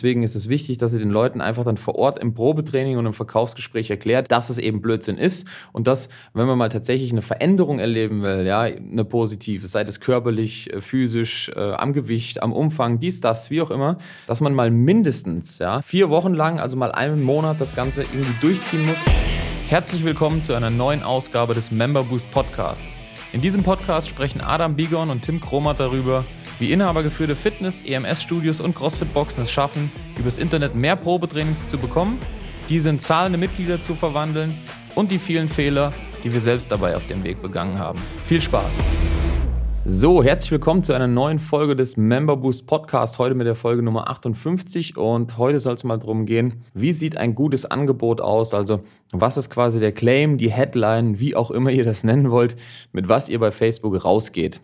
Deswegen ist es wichtig, dass ihr den Leuten einfach dann vor Ort im Probetraining und im Verkaufsgespräch erklärt, dass es eben Blödsinn ist und dass, wenn man mal tatsächlich eine Veränderung erleben will, ja, eine positive, sei es körperlich, äh, physisch, äh, am Gewicht, am Umfang, dies, das, wie auch immer, dass man mal mindestens ja, vier Wochen lang, also mal einen Monat das Ganze irgendwie durchziehen muss. Herzlich willkommen zu einer neuen Ausgabe des Member Boost Podcast. In diesem Podcast sprechen Adam Bigon und Tim Kromat darüber, wie inhabergeführte Fitness-, EMS-Studios und CrossFit-Boxen es schaffen, übers Internet mehr Probetrainings zu bekommen, diese in zahlende Mitglieder zu verwandeln und die vielen Fehler, die wir selbst dabei auf dem Weg begangen haben. Viel Spaß! So, herzlich willkommen zu einer neuen Folge des Member Boost Podcast. Heute mit der Folge Nummer 58 und heute soll es mal darum gehen, wie sieht ein gutes Angebot aus? Also, was ist quasi der Claim, die Headline, wie auch immer ihr das nennen wollt, mit was ihr bei Facebook rausgeht.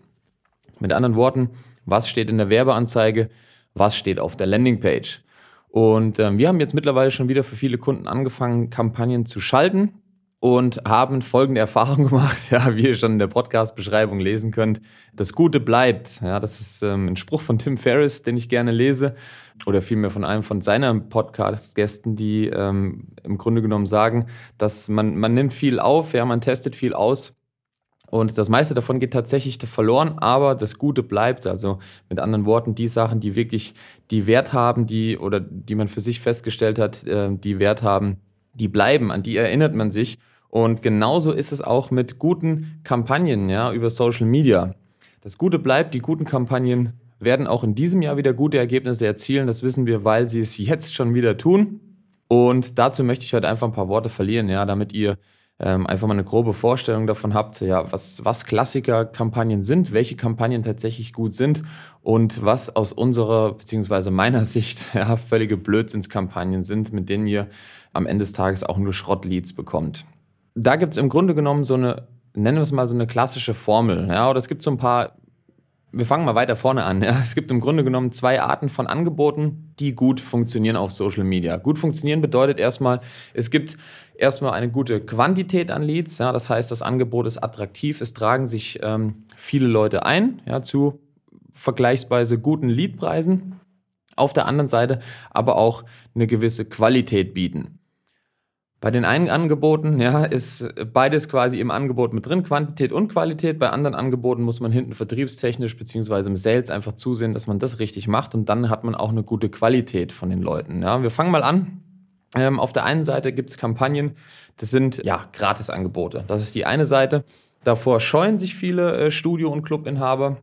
Mit anderen Worten, was steht in der Werbeanzeige, was steht auf der Landingpage. Und ähm, wir haben jetzt mittlerweile schon wieder für viele Kunden angefangen, Kampagnen zu schalten und haben folgende Erfahrung gemacht, ja, wie ihr schon in der Podcast-Beschreibung lesen könnt. Das Gute bleibt. Ja, das ist ähm, ein Spruch von Tim Ferriss, den ich gerne lese, oder vielmehr von einem von seinen Podcast-Gästen, die ähm, im Grunde genommen sagen, dass man, man nimmt viel auf, ja, man testet viel aus und das meiste davon geht tatsächlich verloren, aber das Gute bleibt. Also mit anderen Worten, die Sachen, die wirklich die Wert haben, die oder die man für sich festgestellt hat, äh, die Wert haben, die bleiben, an die erinnert man sich. Und genauso ist es auch mit guten Kampagnen ja, über Social Media. Das Gute bleibt, die guten Kampagnen werden auch in diesem Jahr wieder gute Ergebnisse erzielen. Das wissen wir, weil sie es jetzt schon wieder tun. Und dazu möchte ich heute einfach ein paar Worte verlieren, ja, damit ihr ähm, einfach mal eine grobe Vorstellung davon habt, ja, was, was Klassiker-Kampagnen sind, welche Kampagnen tatsächlich gut sind und was aus unserer beziehungsweise meiner Sicht ja, völlige Blödsinnskampagnen sind, mit denen ihr am Ende des Tages auch nur Schrottleads bekommt. Da gibt es im Grunde genommen so eine, nennen wir es mal so eine klassische Formel, ja, oder es gibt so ein paar wir fangen mal weiter vorne an. Ja. Es gibt im Grunde genommen zwei Arten von Angeboten, die gut funktionieren auf Social Media. Gut funktionieren bedeutet erstmal, es gibt erstmal eine gute Quantität an Leads. Ja. Das heißt, das Angebot ist attraktiv, es tragen sich ähm, viele Leute ein ja, zu vergleichsweise guten Leadpreisen. Auf der anderen Seite aber auch eine gewisse Qualität bieten. Bei den einen Angeboten ja, ist beides quasi im Angebot mit drin, Quantität und Qualität. Bei anderen Angeboten muss man hinten vertriebstechnisch beziehungsweise im Sales einfach zusehen, dass man das richtig macht und dann hat man auch eine gute Qualität von den Leuten. Ja. Wir fangen mal an. Ähm, auf der einen Seite gibt es Kampagnen, das sind ja Gratisangebote. Das ist die eine Seite. Davor scheuen sich viele äh, Studio- und Clubinhaber,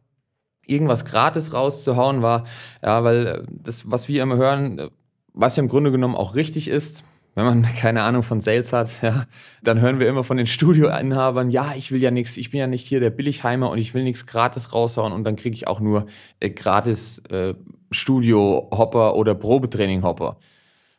irgendwas gratis rauszuhauen, war, ja, weil äh, das, was wir immer hören, äh, was ja im Grunde genommen auch richtig ist, wenn man keine Ahnung von Sales hat, ja, dann hören wir immer von den Studioinhabern, ja, ich will ja nichts, ich bin ja nicht hier der Billigheimer und ich will nichts gratis raushauen und dann kriege ich auch nur äh, gratis äh, Studio-Hopper oder Probetraining-Hopper.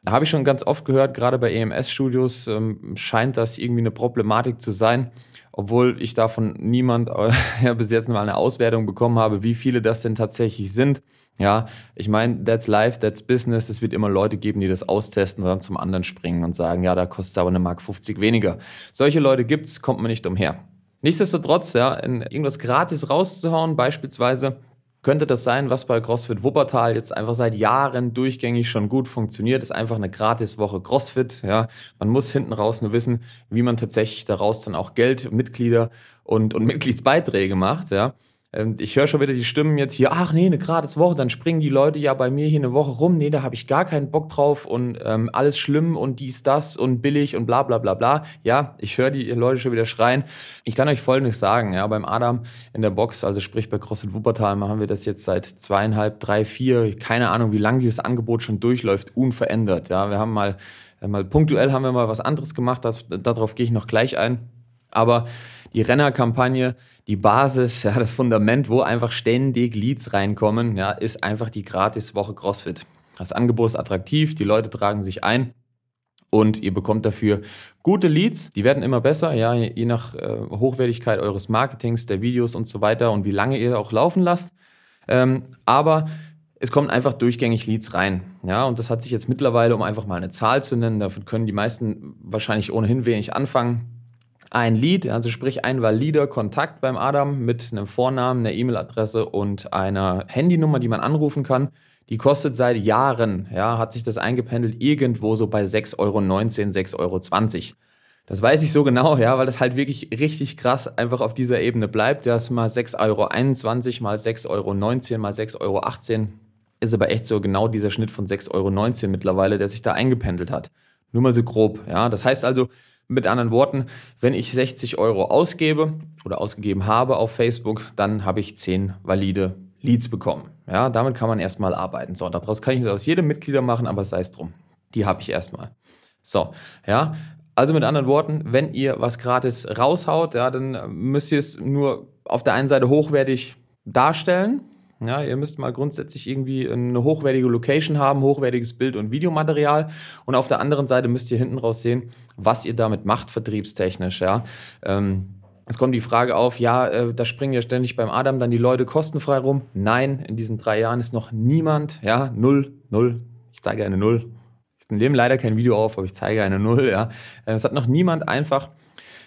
Habe ich schon ganz oft gehört, gerade bei EMS-Studios ähm, scheint das irgendwie eine Problematik zu sein obwohl ich davon niemand äh, bis jetzt mal eine Auswertung bekommen habe, wie viele das denn tatsächlich sind. Ja, ich meine, that's life, that's business. Es wird immer Leute geben, die das austesten und dann zum anderen springen und sagen, ja, da kostet es aber eine Mark 50 weniger. Solche Leute gibt's, kommt man nicht umher. Nichtsdestotrotz, ja, irgendwas gratis rauszuhauen, beispielsweise könnte das sein, was bei CrossFit Wuppertal jetzt einfach seit Jahren durchgängig schon gut funktioniert, ist einfach eine Gratiswoche CrossFit. Ja, man muss hinten raus nur wissen, wie man tatsächlich daraus dann auch Geld, Mitglieder und, und Mitgliedsbeiträge macht. Ja, ich höre schon wieder die Stimmen jetzt hier, ach nee, eine gratis Woche, dann springen die Leute ja bei mir hier eine Woche rum, nee, da habe ich gar keinen Bock drauf und ähm, alles schlimm und dies, das und billig und bla bla bla bla. Ja, ich höre die Leute schon wieder schreien. Ich kann euch Folgendes sagen, ja, beim Adam in der Box, also sprich bei CrossFit Wuppertal, machen wir das jetzt seit zweieinhalb, drei, vier, keine Ahnung, wie lange dieses Angebot schon durchläuft, unverändert. Ja, wir haben mal, äh, mal punktuell haben wir mal was anderes gemacht, das, darauf gehe ich noch gleich ein. Aber die Rennerkampagne, die Basis, ja, das Fundament, wo einfach ständig Leads reinkommen, ja, ist einfach die Gratis-Woche CrossFit. Das Angebot ist attraktiv, die Leute tragen sich ein und ihr bekommt dafür gute Leads. Die werden immer besser, ja, je nach äh, Hochwertigkeit eures Marketings, der Videos und so weiter und wie lange ihr auch laufen lasst. Ähm, aber es kommen einfach durchgängig Leads rein. Ja, und das hat sich jetzt mittlerweile, um einfach mal eine Zahl zu nennen, davon können die meisten wahrscheinlich ohnehin wenig anfangen ein Lead, also sprich ein valider Kontakt beim Adam mit einem Vornamen, einer E-Mail-Adresse und einer Handynummer, die man anrufen kann. die kostet seit Jahren, ja, hat sich das eingependelt irgendwo so bei 6,19 Euro, 6,20 Euro. Das weiß ich so genau, ja, weil das halt wirklich richtig krass einfach auf dieser Ebene bleibt. Das mal 6,21 Euro, mal 6,19 Euro, mal 6,18 Euro. Ist aber echt so genau dieser Schnitt von 6,19 Euro mittlerweile, der sich da eingependelt hat. Nur mal so grob, ja. Das heißt also, mit anderen Worten, wenn ich 60 Euro ausgebe oder ausgegeben habe auf Facebook, dann habe ich 10 valide Leads bekommen. Ja, damit kann man erstmal arbeiten. So, daraus kann ich nicht aus jedem Mitglieder machen, aber sei es drum. Die habe ich erstmal. So, ja. Also mit anderen Worten, wenn ihr was gratis raushaut, ja, dann müsst ihr es nur auf der einen Seite hochwertig darstellen. Ja, ihr müsst mal grundsätzlich irgendwie eine hochwertige Location haben, hochwertiges Bild- und Videomaterial. Und auf der anderen Seite müsst ihr hinten raus sehen, was ihr damit macht, vertriebstechnisch. Ja. Ähm, es kommt die Frage auf, ja, äh, da springen ja ständig beim Adam dann die Leute kostenfrei rum. Nein, in diesen drei Jahren ist noch niemand, ja, null, null. Ich zeige eine Null. Ich nehme leider kein Video auf, aber ich zeige eine Null, ja. Äh, es hat noch niemand einfach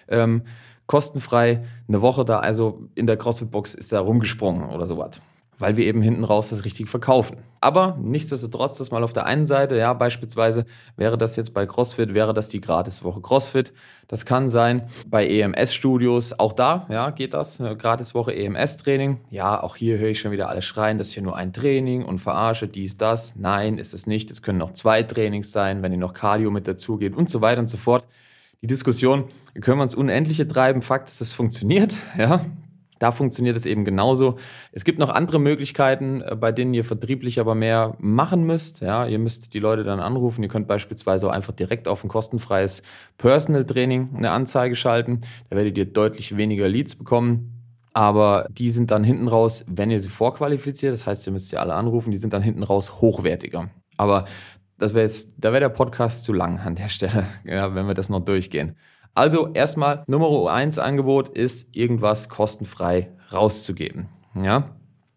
ähm, kostenfrei eine Woche da, also in der CrossFit-Box ist da rumgesprungen oder sowas weil wir eben hinten raus das richtig verkaufen. Aber nichtsdestotrotz, das mal auf der einen Seite, ja, beispielsweise wäre das jetzt bei CrossFit, wäre das die Gratiswoche CrossFit. Das kann sein bei EMS-Studios, auch da, ja, geht das, eine Gratiswoche EMS-Training. Ja, auch hier höre ich schon wieder alle schreien, das ist hier nur ein Training und verarsche dies, das. Nein, ist es nicht. Es können noch zwei Trainings sein, wenn ihr noch Cardio mit dazu geht und so weiter und so fort. Die Diskussion können wir uns unendliche treiben. Fakt ist, es funktioniert, ja. Da funktioniert es eben genauso. Es gibt noch andere Möglichkeiten, äh, bei denen ihr vertrieblich aber mehr machen müsst. Ja, ihr müsst die Leute dann anrufen. Ihr könnt beispielsweise auch einfach direkt auf ein kostenfreies Personal Training eine Anzeige schalten. Da werdet ihr deutlich weniger Leads bekommen. Aber die sind dann hinten raus, wenn ihr sie vorqualifiziert, das heißt, ihr müsst sie alle anrufen, die sind dann hinten raus hochwertiger. Aber das wäre jetzt, da wäre der Podcast zu lang an der Stelle, ja, wenn wir das noch durchgehen. Also erstmal Nummer 1 Angebot ist irgendwas kostenfrei rauszugeben. Ja.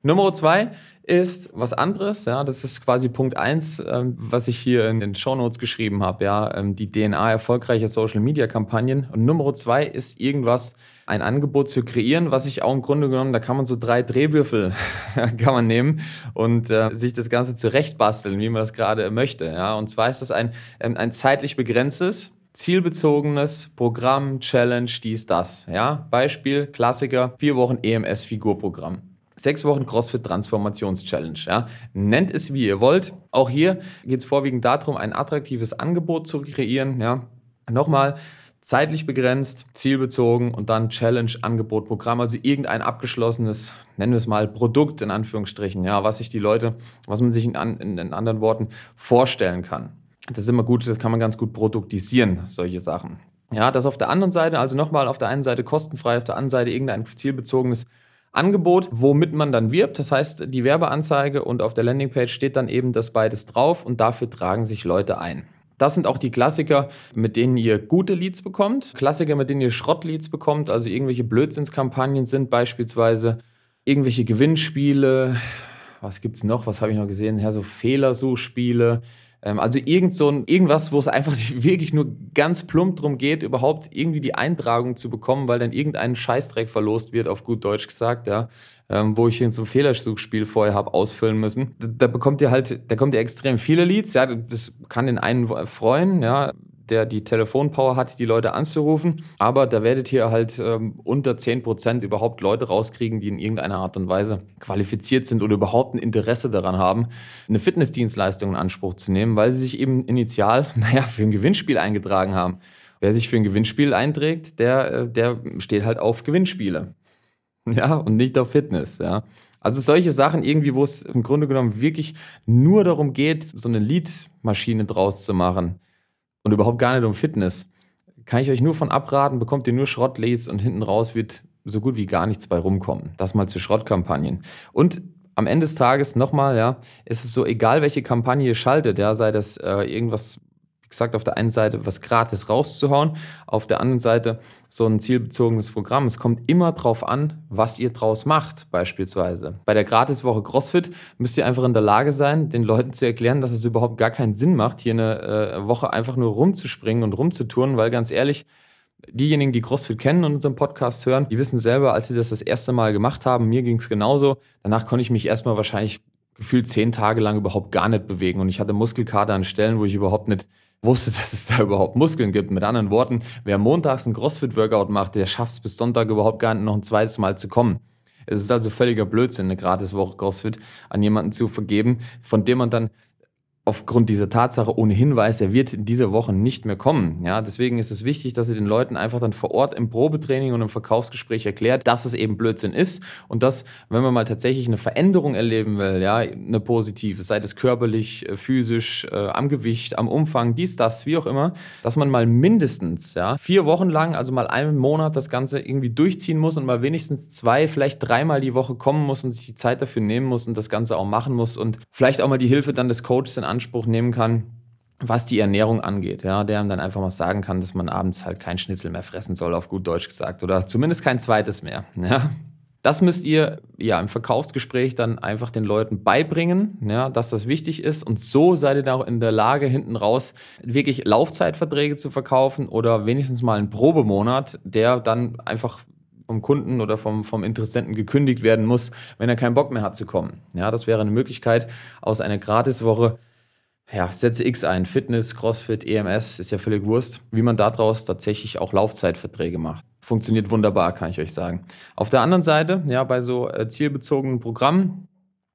Nummer 2 ist was anderes, ja, das ist quasi Punkt 1, ähm, was ich hier in den Show Notes geschrieben habe, ja, ähm, die DNA erfolgreicher Social Media Kampagnen. Und Nummer 2 ist irgendwas, ein Angebot zu kreieren, was ich auch im Grunde genommen, da kann man so drei Drehwürfel kann man nehmen und äh, sich das Ganze zurechtbasteln, wie man das gerade möchte, ja. Und zwar ist das ein, ähm, ein zeitlich begrenztes, zielbezogenes Programm, Challenge, dies, das. Ja, Beispiel, Klassiker, vier Wochen EMS-Figurprogramm. Sechs Wochen CrossFit Transformations Challenge. Ja. Nennt es wie ihr wollt. Auch hier geht es vorwiegend darum, ein attraktives Angebot zu kreieren. Ja. Nochmal, zeitlich begrenzt, zielbezogen und dann Challenge, Angebot, Programm, also irgendein abgeschlossenes, nennen wir es mal, Produkt in Anführungsstrichen, ja, was sich die Leute, was man sich in, in, in anderen Worten vorstellen kann. Das ist immer gut, das kann man ganz gut produktisieren, solche Sachen. Ja, das auf der anderen Seite, also nochmal auf der einen Seite kostenfrei, auf der anderen Seite irgendein zielbezogenes Angebot, womit man dann wirbt. Das heißt, die Werbeanzeige und auf der Landingpage steht dann eben das beides drauf und dafür tragen sich Leute ein. Das sind auch die Klassiker, mit denen ihr gute Leads bekommt. Klassiker, mit denen ihr Schrottleads bekommt, also irgendwelche Blödsinnskampagnen sind beispielsweise irgendwelche Gewinnspiele. Was gibt's noch? Was habe ich noch gesehen? Ja, so Fehlersuchspiele also irgend so ein, irgendwas, wo es einfach wirklich nur ganz plump drum geht, überhaupt irgendwie die Eintragung zu bekommen, weil dann irgendein Scheißdreck verlost wird, auf gut Deutsch gesagt, ja. Ähm, wo ich so ein Fehlersuchspiel vorher habe ausfüllen müssen. Da, da bekommt ihr halt, da kommt ihr extrem viele Leads, ja, das kann den einen freuen, ja der die Telefonpower hat, die Leute anzurufen. Aber da werdet ihr halt ähm, unter 10% überhaupt Leute rauskriegen, die in irgendeiner Art und Weise qualifiziert sind oder überhaupt ein Interesse daran haben, eine Fitnessdienstleistung in Anspruch zu nehmen, weil sie sich eben initial, naja, für ein Gewinnspiel eingetragen haben. Wer sich für ein Gewinnspiel einträgt, der, äh, der steht halt auf Gewinnspiele. Ja, und nicht auf Fitness, ja. Also solche Sachen irgendwie, wo es im Grunde genommen wirklich nur darum geht, so eine Lead-Maschine draus zu machen und überhaupt gar nicht um Fitness, kann ich euch nur von abraten, bekommt ihr nur Schrottleads und hinten raus wird so gut wie gar nichts bei rumkommen. Das mal zu Schrottkampagnen. Und am Ende des Tages nochmal, ja, ist es so, egal welche Kampagne ihr schaltet, ja, sei das äh, irgendwas gesagt, auf der einen Seite was gratis rauszuhauen, auf der anderen Seite so ein zielbezogenes Programm. Es kommt immer drauf an, was ihr draus macht, beispielsweise. Bei der Gratiswoche CrossFit müsst ihr einfach in der Lage sein, den Leuten zu erklären, dass es überhaupt gar keinen Sinn macht, hier eine äh, Woche einfach nur rumzuspringen und rumzutouren, weil ganz ehrlich, diejenigen, die CrossFit kennen und unseren Podcast hören, die wissen selber, als sie das das erste Mal gemacht haben, mir ging es genauso. Danach konnte ich mich erstmal wahrscheinlich gefühlt zehn Tage lang überhaupt gar nicht bewegen. Und ich hatte Muskelkater an Stellen, wo ich überhaupt nicht wusste, dass es da überhaupt Muskeln gibt. Mit anderen Worten, wer montags ein CrossFit-Workout macht, der schafft es bis Sonntag überhaupt gar nicht noch ein zweites Mal zu kommen. Es ist also völliger Blödsinn, eine Gratiswoche CrossFit an jemanden zu vergeben, von dem man dann aufgrund dieser Tatsache ohnehin weiß, er wird in dieser Woche nicht mehr kommen. Ja, deswegen ist es wichtig, dass ihr den Leuten einfach dann vor Ort im Probetraining und im Verkaufsgespräch erklärt, dass es eben Blödsinn ist und dass, wenn man mal tatsächlich eine Veränderung erleben will, ja, eine positive, sei es körperlich, äh, physisch, äh, am Gewicht, am Umfang, dies, das, wie auch immer, dass man mal mindestens, ja, vier Wochen lang, also mal einen Monat das Ganze irgendwie durchziehen muss und mal wenigstens zwei, vielleicht dreimal die Woche kommen muss und sich die Zeit dafür nehmen muss und das Ganze auch machen muss und vielleicht auch mal die Hilfe dann des Coaches in Anspruch nehmen kann, was die Ernährung angeht, ja, der dann einfach mal sagen kann, dass man abends halt kein Schnitzel mehr fressen soll, auf gut Deutsch gesagt, oder zumindest kein zweites mehr. Ja. Das müsst ihr ja im Verkaufsgespräch dann einfach den Leuten beibringen, ja, dass das wichtig ist. Und so seid ihr dann auch in der Lage, hinten raus wirklich Laufzeitverträge zu verkaufen oder wenigstens mal einen Probemonat, der dann einfach vom Kunden oder vom, vom Interessenten gekündigt werden muss, wenn er keinen Bock mehr hat zu kommen. Ja, das wäre eine Möglichkeit aus einer Gratiswoche ja, setze X ein, Fitness, Crossfit, EMS, ist ja völlig Wurst, wie man daraus tatsächlich auch Laufzeitverträge macht. Funktioniert wunderbar, kann ich euch sagen. Auf der anderen Seite, ja, bei so äh, zielbezogenen Programmen,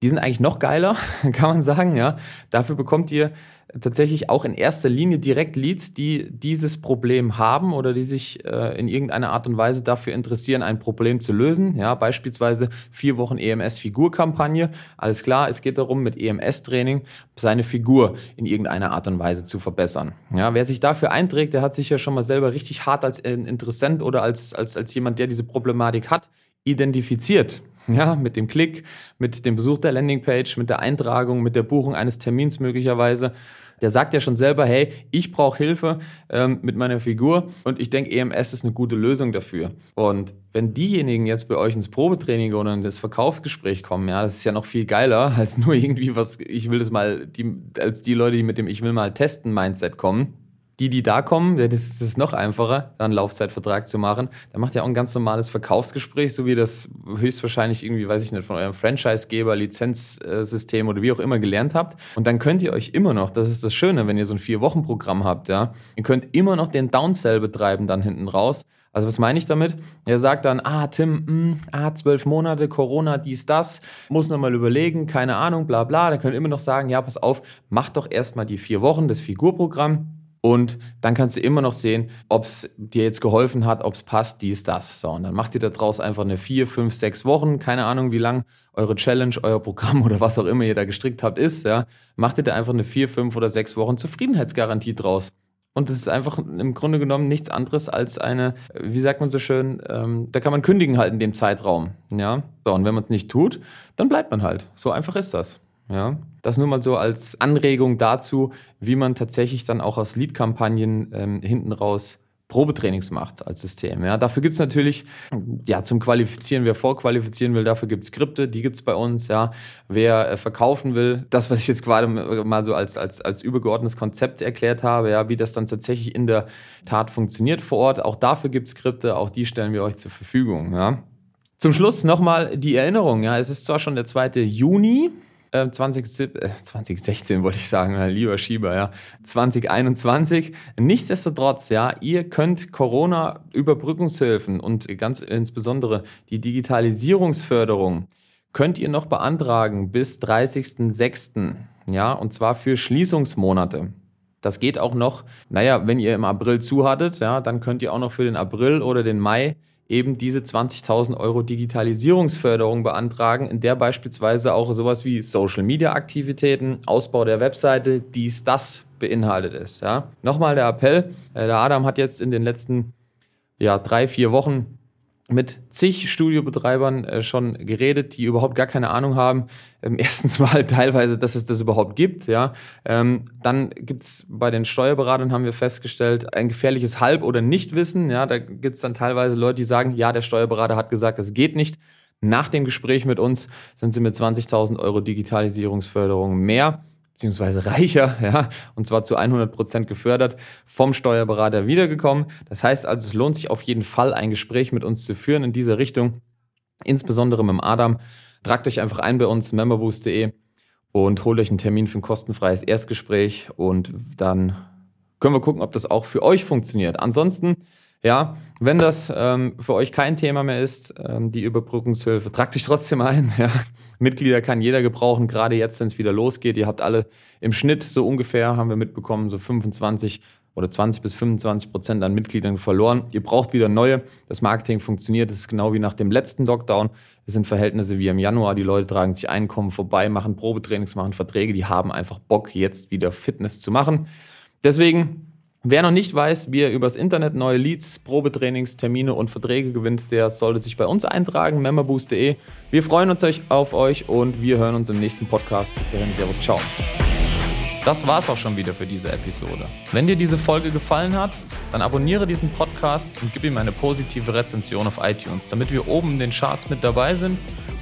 die sind eigentlich noch geiler, kann man sagen, ja. Dafür bekommt ihr tatsächlich auch in erster Linie direkt Leads, die dieses Problem haben oder die sich äh, in irgendeiner Art und Weise dafür interessieren, ein Problem zu lösen. Ja, beispielsweise vier Wochen EMS-Figurkampagne. Alles klar, es geht darum, mit EMS-Training seine Figur in irgendeiner Art und Weise zu verbessern. Ja, wer sich dafür einträgt, der hat sich ja schon mal selber richtig hart als Interessent oder als, als, als jemand, der diese Problematik hat, identifiziert. Ja, mit dem Klick, mit dem Besuch der Landingpage, mit der Eintragung, mit der Buchung eines Termins möglicherweise. Der sagt ja schon selber, hey, ich brauche Hilfe ähm, mit meiner Figur und ich denke, EMS ist eine gute Lösung dafür. Und wenn diejenigen jetzt bei euch ins Probetraining oder in das Verkaufsgespräch kommen, ja, das ist ja noch viel geiler als nur irgendwie was, ich will das mal, die, als die Leute, die mit dem Ich will mal testen Mindset kommen die, die da kommen, das ist, noch einfacher, dann einen Laufzeitvertrag zu machen. Da macht ihr auch ein ganz normales Verkaufsgespräch, so wie das höchstwahrscheinlich irgendwie, weiß ich nicht, von eurem Franchisegeber, Lizenzsystem oder wie auch immer gelernt habt. Und dann könnt ihr euch immer noch, das ist das Schöne, wenn ihr so ein Vier-Wochen-Programm habt, ja, ihr könnt immer noch den Downsell betreiben dann hinten raus. Also was meine ich damit? Er sagt dann, ah, Tim, mh, hm, ah, zwölf Monate, Corona, dies, das, muss nochmal überlegen, keine Ahnung, bla bla. Da könnt ihr immer noch sagen, ja, pass auf, mach doch erstmal die vier Wochen, das Figurprogramm und dann kannst du immer noch sehen, ob es dir jetzt geholfen hat, ob es passt, dies, das. So, und dann macht ihr daraus einfach eine vier, fünf, sechs Wochen, keine Ahnung, wie lang eure Challenge, euer Programm oder was auch immer ihr da gestrickt habt, ist, ja. Macht ihr da einfach eine vier, fünf oder sechs Wochen Zufriedenheitsgarantie draus. Und das ist einfach im Grunde genommen nichts anderes als eine, wie sagt man so schön, ähm, da kann man kündigen halt in dem Zeitraum. Ja. So, und wenn man es nicht tut, dann bleibt man halt. So einfach ist das. Ja, das nur mal so als Anregung dazu, wie man tatsächlich dann auch aus Lead-Kampagnen ähm, hinten raus Probetrainings macht als System. Ja, dafür gibt es natürlich, ja, zum Qualifizieren, wer vorqualifizieren will, dafür gibt es Skripte, die gibt es bei uns, ja. Wer äh, verkaufen will, das, was ich jetzt gerade mal so als, als, als übergeordnetes Konzept erklärt habe, ja, wie das dann tatsächlich in der Tat funktioniert vor Ort, auch dafür gibt es Skripte, auch die stellen wir euch zur Verfügung, ja. Zum Schluss nochmal die Erinnerung, ja, es ist zwar schon der 2. Juni, 20, äh, 2016 äh, wollte ich sagen, lieber Schieber, ja, 2021. Nichtsdestotrotz, ja, ihr könnt Corona-Überbrückungshilfen und ganz insbesondere die Digitalisierungsförderung könnt ihr noch beantragen bis 30.06. Ja, und zwar für Schließungsmonate. Das geht auch noch, naja, wenn ihr im April zu hattet, ja, dann könnt ihr auch noch für den April oder den Mai eben diese 20.000 Euro Digitalisierungsförderung beantragen, in der beispielsweise auch sowas wie Social-Media-Aktivitäten, Ausbau der Webseite, dies, das beinhaltet ist. Ja. Nochmal der Appell, äh, der Adam hat jetzt in den letzten ja, drei, vier Wochen mit zig Studiobetreibern äh, schon geredet, die überhaupt gar keine Ahnung haben. Ähm, erstens mal teilweise, dass es das überhaupt gibt. Ja, ähm, dann gibt's bei den Steuerberatern haben wir festgestellt ein gefährliches Halb- oder Nichtwissen. Ja, da gibt's dann teilweise Leute, die sagen, ja, der Steuerberater hat gesagt, das geht nicht. Nach dem Gespräch mit uns sind sie mit 20.000 Euro Digitalisierungsförderung mehr beziehungsweise reicher, ja, und zwar zu 100 Prozent gefördert, vom Steuerberater wiedergekommen. Das heißt also, es lohnt sich auf jeden Fall, ein Gespräch mit uns zu führen in dieser Richtung, insbesondere mit dem Adam. Tragt euch einfach ein bei uns, memberboost.de und holt euch einen Termin für ein kostenfreies Erstgespräch und dann können wir gucken, ob das auch für euch funktioniert. Ansonsten, ja, wenn das ähm, für euch kein Thema mehr ist, ähm, die Überbrückungshilfe, tragt euch trotzdem ein. Ja. Mitglieder kann jeder gebrauchen, gerade jetzt, wenn es wieder losgeht. Ihr habt alle im Schnitt so ungefähr, haben wir mitbekommen, so 25 oder 20 bis 25 Prozent an Mitgliedern verloren. Ihr braucht wieder neue. Das Marketing funktioniert. Das ist genau wie nach dem letzten Lockdown. Es sind Verhältnisse wie im Januar. Die Leute tragen sich Einkommen vorbei, machen Probetrainings, machen Verträge. Die haben einfach Bock, jetzt wieder Fitness zu machen. Deswegen Wer noch nicht weiß, wie er übers Internet neue Leads, Probetrainings, Termine und Verträge gewinnt, der sollte sich bei uns eintragen, memberboost.de. Wir freuen uns auf euch und wir hören uns im nächsten Podcast. Bis dahin, Servus, ciao. Das war's auch schon wieder für diese Episode. Wenn dir diese Folge gefallen hat, dann abonniere diesen Podcast und gib ihm eine positive Rezension auf iTunes, damit wir oben in den Charts mit dabei sind